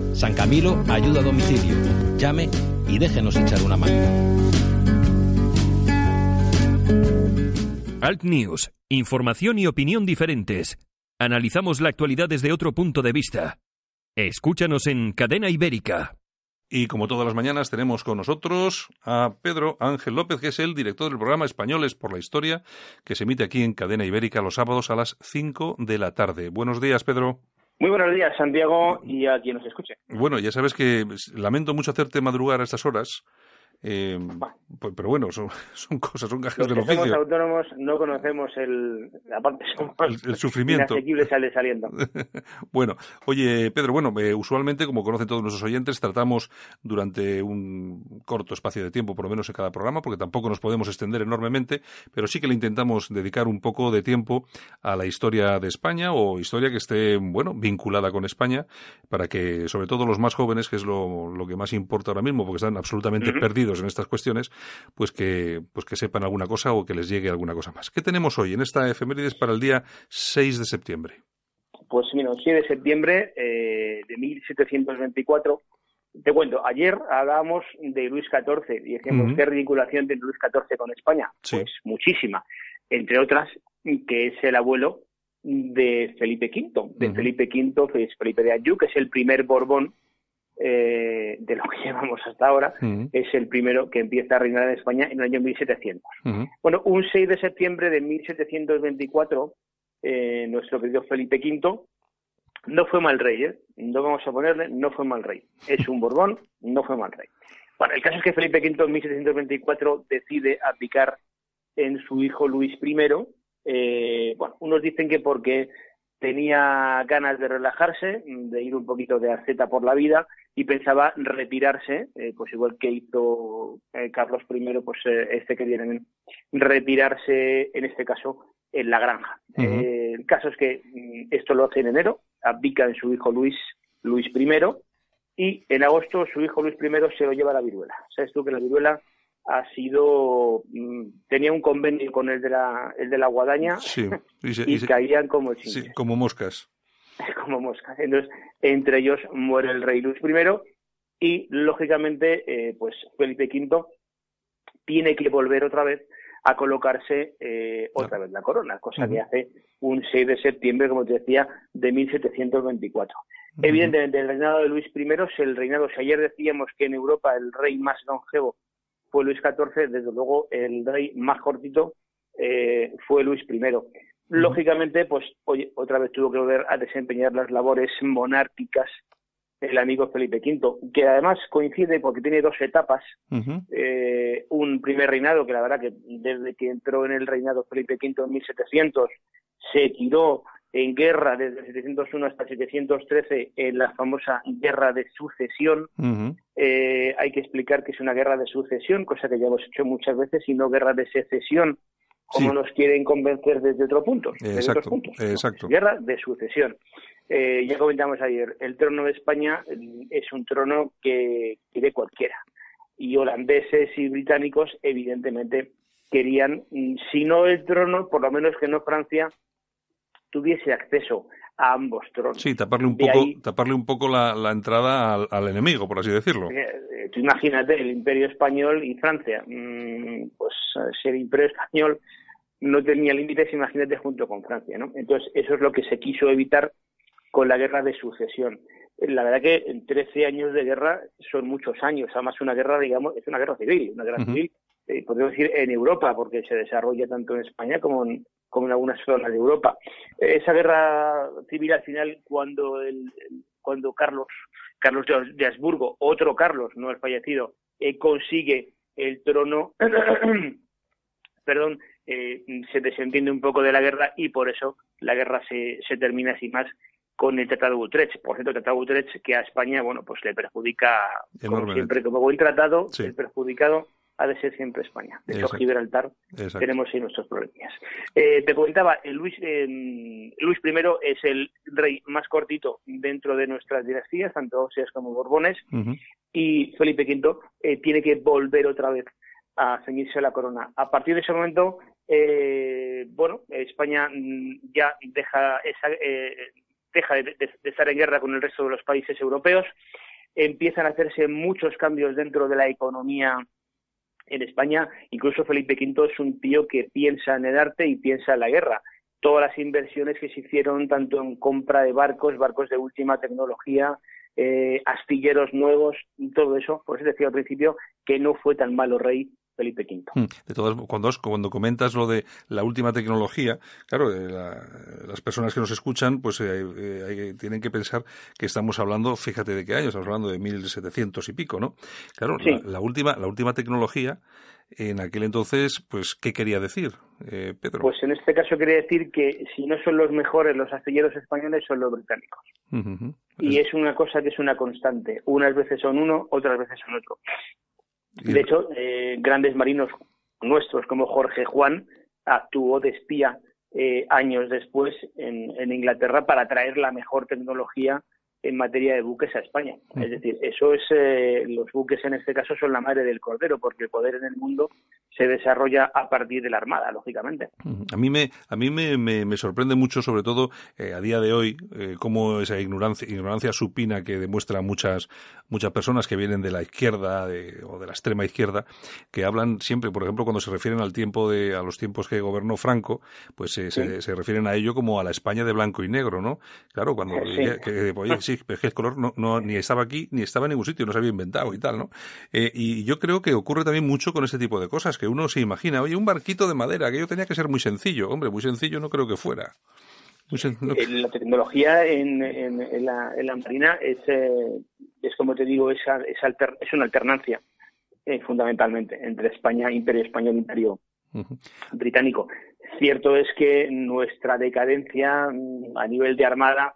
San Camilo ayuda a domicilio. Llame y déjenos echar una mano.
Alt News. Información y opinión diferentes. Analizamos la actualidad desde otro punto de vista. Escúchanos en Cadena Ibérica.
Y como todas las mañanas tenemos con nosotros a Pedro Ángel López, que es el director del programa Españoles por la Historia, que se emite aquí en Cadena Ibérica los sábados a las 5 de la tarde. Buenos días, Pedro.
Muy buenos días, Santiago, y a quien nos escuche.
Bueno, ya sabes que lamento mucho hacerte madrugar a estas horas, eh, pues, pero bueno, son, son, cosas, son gajes del oficio.
Los autónomos no conocemos el, la parte
el, sufrimiento. bueno, oye, Pedro, bueno, eh, usualmente, como conocen todos nuestros oyentes, tratamos durante un corto espacio de tiempo, por lo menos en cada programa, porque tampoco nos podemos extender enormemente, pero sí que le intentamos dedicar un poco de tiempo a la historia de España o historia que esté, bueno, vinculada con España, para que, sobre todo los más jóvenes, que es lo, lo que más importa ahora mismo, porque están absolutamente perdidos en estas cuestiones, pues que, pues que sepan alguna cosa o que les llegue alguna cosa más. ¿Qué tenemos hoy en esta efemérides para el día 6 de septiembre?
Pues mira, el 6 de septiembre eh, de 1724 te cuento, ayer hablábamos de Luis XIV y decíamos, ¿qué ridiculación tiene Luis XIV con España? Pues muchísima. Entre otras, que es el abuelo de Felipe V, de Felipe V, Felipe de Anjou, que es el primer Borbón eh, de lo que llevamos hasta ahora, es el primero que empieza a reinar en España en el año 1700. Bueno, un 6 de septiembre de 1724, eh, nuestro querido Felipe V no fue mal rey, ¿eh? no vamos a ponerle, no fue mal rey. Es un Borbón, no fue mal rey. Bueno, el caso es que Felipe V en 1724 decide aplicar en su hijo Luis I. Eh, bueno, unos dicen que porque tenía ganas de relajarse, de ir un poquito de arceta por la vida y pensaba retirarse, eh, pues igual que hizo eh, Carlos I, pues eh, este que viene, retirarse en este caso en la granja. el caso es que mm, esto lo hace en enero, abdica en su hijo Luis, Luis I y en agosto su hijo Luis I se lo lleva a la viruela. ¿Sabes tú que la viruela ha sido mm, tenía un convenio con el de la el de la guadaña y, caían como
como moscas.
Como moscas. Entonces entre ellos muere el rey Luis I y lógicamente eh, pues Felipe V tiene que volver otra vez a colocarse eh, otra vez la corona, cosa que hace un 6 de septiembre, como te decía, de 1724. Evidentemente, el reinado de Luis I es el reinado, si ayer decíamos que en Europa el rey más longevo fue Luis XIV, desde luego el rey más cortito eh, fue Luis I. Lógicamente, pues oye, otra vez tuvo que volver a desempeñar las labores monárquicas el amigo Felipe V, que además coincide porque tiene dos etapas. Eh, un primer reinado, que la verdad que desde que entró en el reinado Felipe V en 1700, se tiró en guerra desde 701 hasta 713 en la famosa guerra de sucesión. Eh, hay que explicar que es una guerra de sucesión, cosa que ya hemos hecho muchas veces, y no guerra de secesión, como nos quieren convencer desde otro punto. Desde otros puntos.
exacto.
Guerra de sucesión. Eh, ya comentamos ayer, el trono de España es un trono que quiere cualquiera. Y holandeses y británicos, evidentemente, querían, mm, si no el trono, por lo menos que no Francia tuviese acceso a ambos tronos.
Sí, taparle un poco, taparle un poco la, entrada al, enemigo, por así decirlo.
Eh, eh, tú imagínate el Imperio Español y Francia. Mm, pues si el Imperio Español no tenía límites, imagínate junto con Francia, ¿no? Entonces eso es lo que se quiso evitar con la guerra de sucesión. La verdad que en 13 años de guerra son muchos años, además una guerra, digamos, es una guerra civil, una guerra civil, eh, podríamos decir, en Europa, porque se desarrolla tanto en España como en, como en algunas zonas de Europa. Esa guerra civil al final, cuando, el, cuando Carlos, Carlos de Habsburgo, otro Carlos, no el fallecido, eh, consigue el trono, perdón, eh, se desentiende un poco de la guerra y por eso la guerra se, se termina así más con el Tratado de Utrecht. Por cierto, el Tratado de Utrecht que a España, bueno, pues le perjudica, como siempre, como buen tratado, el perjudicado ha de ser siempre España. De hecho, Gibraltar tenemos ahí nuestros problemas. Eh, te comentaba, Luis, Luis I es el rey más cortito dentro de nuestras dinastías, tanto óseas como borbones, y Felipe V eh, tiene que volver otra vez a ceñirse la corona. A partir de ese momento, eh, bueno, España mm, ya deja, esa, eh, deja de, estar en guerra con el resto de los países europeos, empiezan a hacerse muchos cambios dentro de la economía en España. Incluso Felipe V es un tío que piensa en el arte y piensa en la guerra. Todas las inversiones que se hicieron, tanto en compra de barcos, barcos de última tecnología, eh, astilleros nuevos, y todo eso, por eso decía al principio que no fue tan malo rey Felipe V. Hmm.
De todas, cuando, cuando comentas lo de la última tecnología, claro, eh, las personas que nos escuchan, pues eh, eh, tienen que pensar que estamos hablando, fíjate de qué año, estamos hablando de 1700 y pico, ¿no? Claro, la, última, la última tecnología, en aquel entonces, pues, ¿qué quería decir, Pedro?
Pues en este caso quería decir que si no son los mejores los astilleros españoles, son los británicos. Y es una cosa que es una constante. Unas veces son uno, otras veces son otro. De hecho, eh, grandes marinos nuestros como Jorge Juan actuó de espía eh, años después en, Inglaterra para traer la mejor tecnología en materia de buques a España. Es decir, eso es, eh, los buques en este caso son la madre del cordero, porque el poder en el mundo se desarrolla a partir de la Armada, lógicamente.
A mí me, a mí me, me, sorprende mucho, sobre todo eh, a día de hoy, eh, cómo esa ignorancia, ignorancia supina que demuestran muchas, muchas personas que vienen de la izquierda o de la extrema izquierda, que hablan siempre, por ejemplo, cuando se refieren al tiempo de, a los tiempos que gobernó Franco, pues se, se, refieren a ello como a la España de blanco y negro, ¿no? Claro, cuando que, oye, sí, pero es que el color no, no, ni estaba aquí ni estaba en ningún sitio, no se había inventado y tal, ¿no? Eh, y yo creo que ocurre también mucho con este tipo de cosas, que uno se imagina, oye, un barquito de madera, que yo tenía que ser muy sencillo. Hombre, muy sencillo no creo que fuera.
Eh, la tecnología en, en, la, en, la, marina es, eh, es, como te digo, es, es, es una alternancia, eh, fundamentalmente, entre España, Imperio Español, Imperio Británico. Cierto es que nuestra decadencia mm, a nivel de armada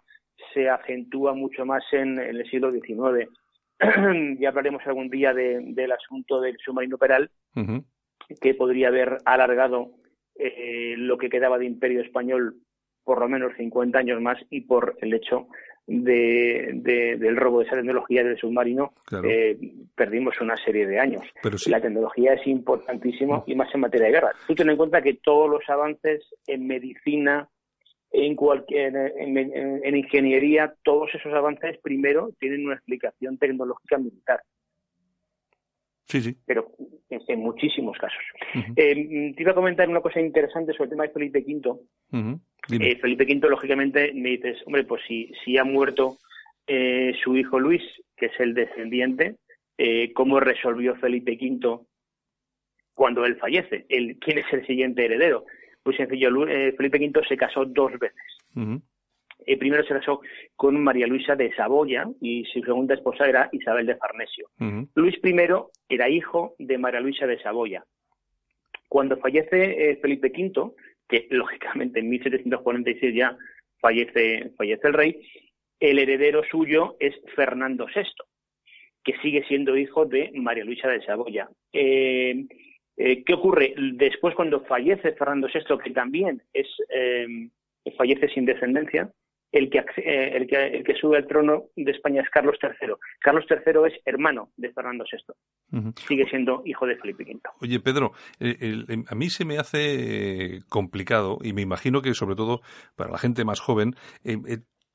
se acentúa mucho más en, el siglo XIX. ya hablaremos algún día del asunto del submarino Peral, que podría haber alargado eh, lo que quedaba de imperio español por lo menos 50 años más y por el hecho de, del robo de esa tecnología del submarino eh, perdimos una serie de años. La tecnología es importantísima y más en materia de guerra. Tú ten en cuenta que todos los avances en medicina, en, cualquier, en, ingeniería, todos esos avances primero tienen una explicación tecnológica militar.
Sí, sí.
Pero en, muchísimos casos. Eh, te iba a comentar una cosa interesante sobre el tema de Felipe V. Eh, Felipe V, lógicamente, me dices, hombre, pues si, si ha muerto eh, su hijo Luis, que es el descendiente, eh, cómo resolvió Felipe V cuando él fallece, el, quién es el siguiente heredero. Muy sencillo, Felipe V se casó dos veces. primero se casó con María Luisa de Saboya y su segunda esposa era Isabel de Farnesio. Luis I era hijo de María Luisa de Saboya. Cuando fallece Felipe V, que lógicamente en 1746 ya fallece, fallece el rey, el heredero suyo es Fernando VI, que sigue siendo hijo de María Luisa de Saboya. Eh, eh, ¿Qué ocurre? Después, cuando fallece Fernando VI, que también es, eh, fallece sin descendencia, el que, el, que, el que sube al trono de España es Carlos III. Carlos III es hermano de Fernando VI. Sigue siendo hijo de Felipe V.
Oye, Pedro, a mí se me hace complicado, y me imagino que sobre todo para la gente más joven,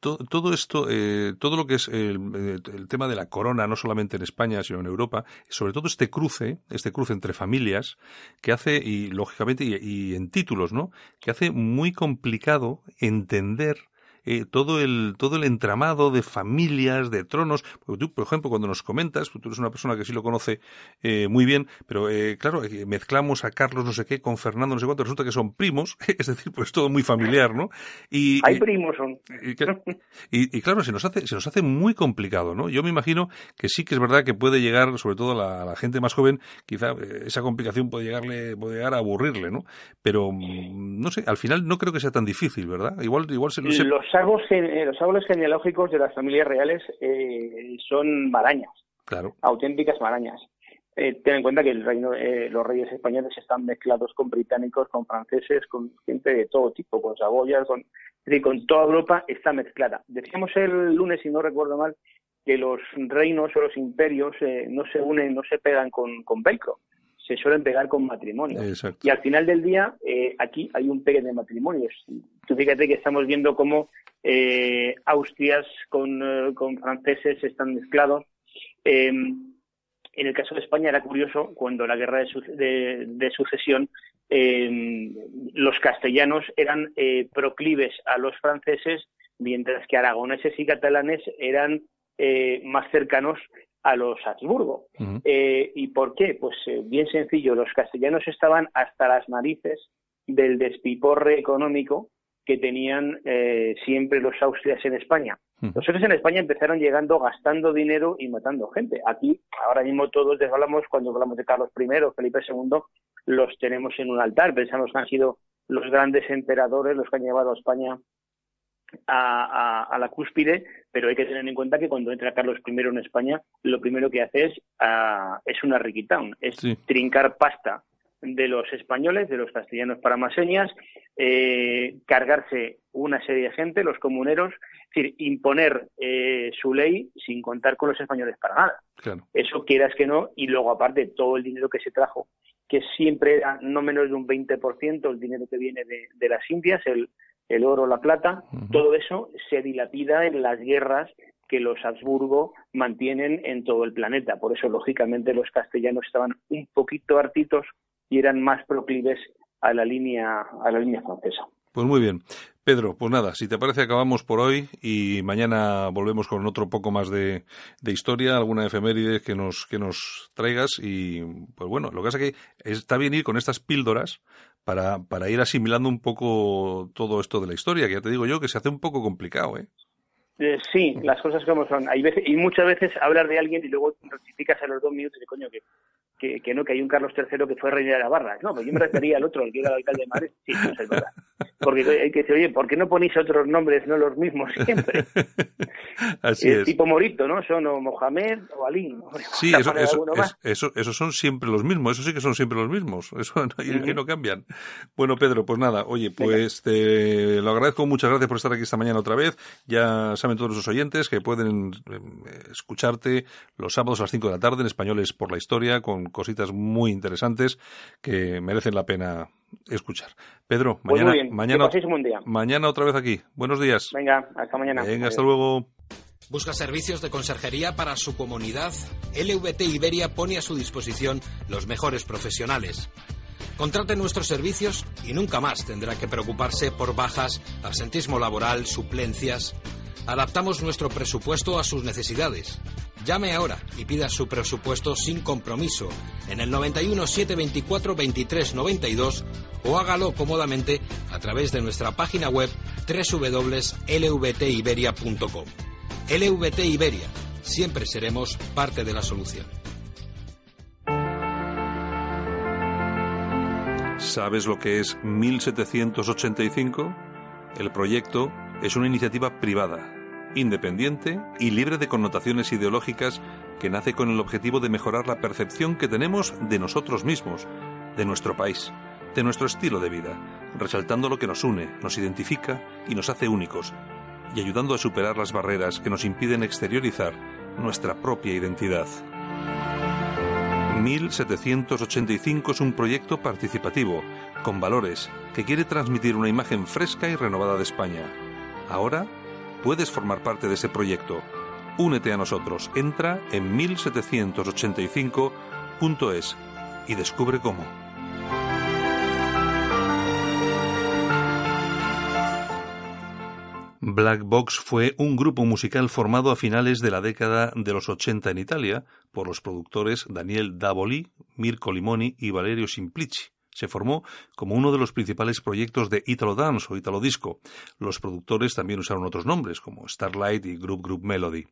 todo, esto, eh, todo lo que es el, tema de la corona, no solamente en España, sino en Europa, sobre todo este cruce, este cruce entre familias, que hace, y lógicamente, y en títulos, ¿no? Que hace muy complicado entender eh, todo, el, todo el entramado de familias, de tronos. Porque tú, por ejemplo, cuando nos comentas, pues tú eres una persona que sí lo conoce eh, muy bien, pero eh, claro, mezclamos a Carlos no sé qué con Fernando no sé cuánto, resulta que son primos, es decir, pues todo muy familiar, ¿no?
Y, Hay primos son.
Y, claro, se nos, hace, se nos hace muy complicado, ¿no? Yo me imagino que sí que es verdad que puede llegar, sobre todo a la, gente más joven, quizá esa complicación puede llegarle, puede llegar a aburrirle, ¿no? Pero, mm, no sé, al final no creo que sea tan difícil, ¿verdad? Igual, igual se,
se los árboles genealógicos de las familias reales eh, son marañas,
claro.
auténticas marañas. Eh, ten en cuenta que el reino, eh, los reyes españoles están mezclados con británicos, con franceses, con gente de todo tipo, con saboyas, con, con toda Europa está mezclada. Decíamos el lunes, si no recuerdo mal, que los reinos o los imperios no se unen, no se pegan con, con velcro se suelen pegar con matrimonio. Y al final del día, eh, aquí hay un pegue de matrimonios. Tú fíjate que estamos viendo cómo eh, Austrias con, eh, con, franceses están mezclados. Em, en el caso de España era curioso cuando la guerra de, de, sucesión em, los castellanos eran eh, proclives a los franceses, mientras que aragoneses y catalanes eran más cercanos a los Habsburgo. Eh, ¿Y por qué? Pues eh, bien sencillo, los castellanos estaban hasta las narices del despiporre económico que tenían eh, siempre los austrias en España. Los austrias en España empezaron llegando gastando dinero y matando gente. Aquí, ahora mismo todos hablamos, cuando hablamos de Carlos I, Felipe II, los tenemos en un altar. Pensamos que han sido los grandes emperadores los que han llevado a España a, la cúspide, pero hay que tener en cuenta que cuando entra Carlos I en España, lo primero que hace es, uh, es una riquitown, es trincar pasta de los españoles, de los castellanos para más eh, cargarse una serie de gente, los comuneros, es decir, imponer eh, su ley sin contar con los españoles para nada. Eso quieras que no, y luego aparte todo el dinero que se trajo, que siempre era no menos de un 20% el dinero que viene de, de las Indias, el, el oro, la plata, todo eso se dilapida en las guerras que los Habsburgo mantienen en todo el planeta. Por eso, lógicamente, los castellanos estaban un poquito hartitos y eran más proclives a la línea, a la línea francesa.
Pues muy bien. Pedro, pues nada, si te parece acabamos por hoy y mañana volvemos con otro poco más de, de, historia, alguna efeméride que nos, que nos traigas y pues bueno, lo que pasa es que está bien ir con estas píldoras para, para ir asimilando un poco todo esto de la historia, que ya te digo yo que se hace un poco complicado, ¿eh?
eh sí, las cosas como son. Hay veces, y muchas veces hablar de alguien y luego rectificas a los dos minutos de coño que que, no, que hay un Carlos III que fue rey de Navarra. No, pues yo me refería al otro, el que era el alcalde de Madrid. Sí, eso es verdad. Porque hay que decir, oye, ¿por qué no ponéis otros nombres, no los mismos siempre?
Así es.
Tipo Morito, ¿no? Son o Mohamed o Ali.
Sí, eso, eso, eso, eso, son siempre los mismos, eso sí que son siempre los mismos, eso no, no cambian. Bueno, Pedro, pues nada, oye, pues te lo agradezco, muchas gracias por estar aquí esta mañana otra vez. Ya saben todos los oyentes que pueden em, escucharte los sábados a las 5 de la tarde en Españoles por la Historia con cositas muy interesantes que merecen la pena escuchar. Pedro,
pues
mañana, mañana, mañana otra vez aquí. Buenos días.
Venga, hasta mañana.
Venga, hasta luego.
¿Busca servicios de conserjería para su comunidad? LVT Iberia pone a su disposición los mejores profesionales. Contrate nuestros servicios y nunca más tendrá que preocuparse por bajas, absentismo laboral, suplencias. Adaptamos nuestro presupuesto a sus necesidades. Llame ahora y pida su presupuesto sin compromiso en el 91 724 23 92 o hágalo cómodamente a través de nuestra página web www.lvtiberia.com. LVT Iberia, siempre seremos parte de la solución.
¿Sabes lo que es 1785? El proyecto es una iniciativa privada, independiente y libre de connotaciones ideológicas que nace con el objetivo de mejorar la percepción que tenemos de nosotros mismos, de nuestro país, de nuestro estilo de vida, resaltando lo que nos une, nos identifica y nos hace únicos, y ayudando a superar las barreras que nos impiden exteriorizar nuestra propia identidad. 1785 es un proyecto participativo, con valores, que quiere transmitir una imagen fresca y renovada de España. Ahora puedes formar parte de ese proyecto. Únete a nosotros. Entra en 1785.es y descubre cómo. Black Box fue un grupo musical formado a finales de la década de los 80 en Italia por los productores Daniel Davoli, Mirko Limoni y Valerio Simplici. Se formó como uno de los principales proyectos de Italo Dance o Italo Disco. Los productores también usaron otros nombres como Starlight y Group Group Melody.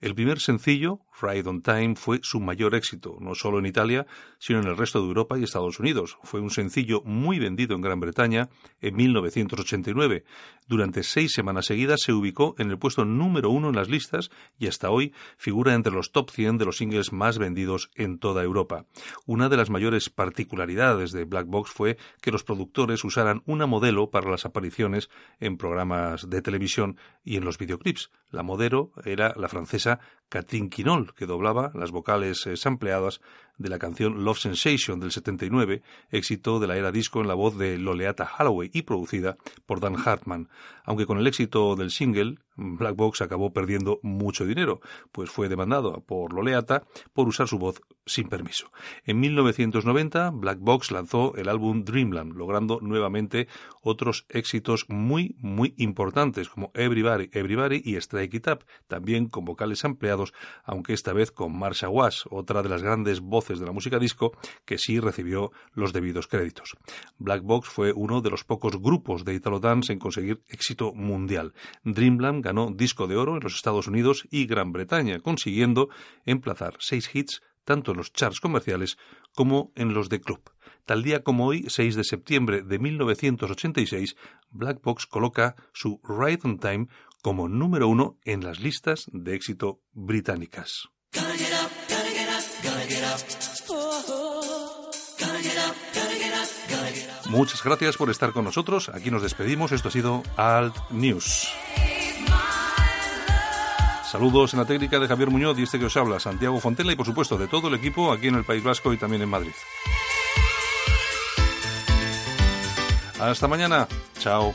El primer sencillo, Ride on Time, fue su mayor éxito, no solo en Italia, sino en el resto de Europa y Estados Unidos. Fue un sencillo muy vendido en Gran Bretaña en 1989. Durante seis semanas seguidas se ubicó en el puesto número uno en las listas y hasta hoy figura entre los top 100 de los singles más vendidos en toda Europa. Una de las mayores particularidades de Black Box fue que los productores usaran una modelo para las apariciones en programas de televisión y en los videoclips. La modelo era la francesa Catherine Quinol, que doblaba las vocales eh, sampleadas de la canción Love Sensation del 79, éxito de la era disco en la voz de Loleata Holloway y producida por Dan Hartman. Aunque con el éxito del single, Black Box acabó perdiendo mucho dinero, pues fue demandado por Loleata por usar su voz sin permiso. En 1990, Black Box lanzó el álbum Dreamland, logrando nuevamente otros éxitos muy, muy importantes como Everybody, Everybody y Strike It Up, también con vocales ampliados, aunque esta vez con Marsha Wash, otra de las grandes voces de la música disco, que sí recibió los debidos créditos. Black Box fue uno de los pocos grupos de Italo Dance en conseguir éxito mundial. Dreamland ganó disco de oro en los Estados Unidos y Gran Bretaña, consiguiendo emplazar seis hits tanto en los charts comerciales como en los de club. Tal día como hoy, 6 de septiembre de 1986, Black Box coloca su Ride on Time como número uno en las listas de éxito británicas. Muchas gracias por estar con nosotros. Aquí nos despedimos. Esto ha sido Alt News. Saludos en la técnica de Javier Muñoz y este que os habla, Santiago Fontela y por supuesto de todo el equipo aquí en el País Vasco y también en Madrid. Hasta mañana. Chao.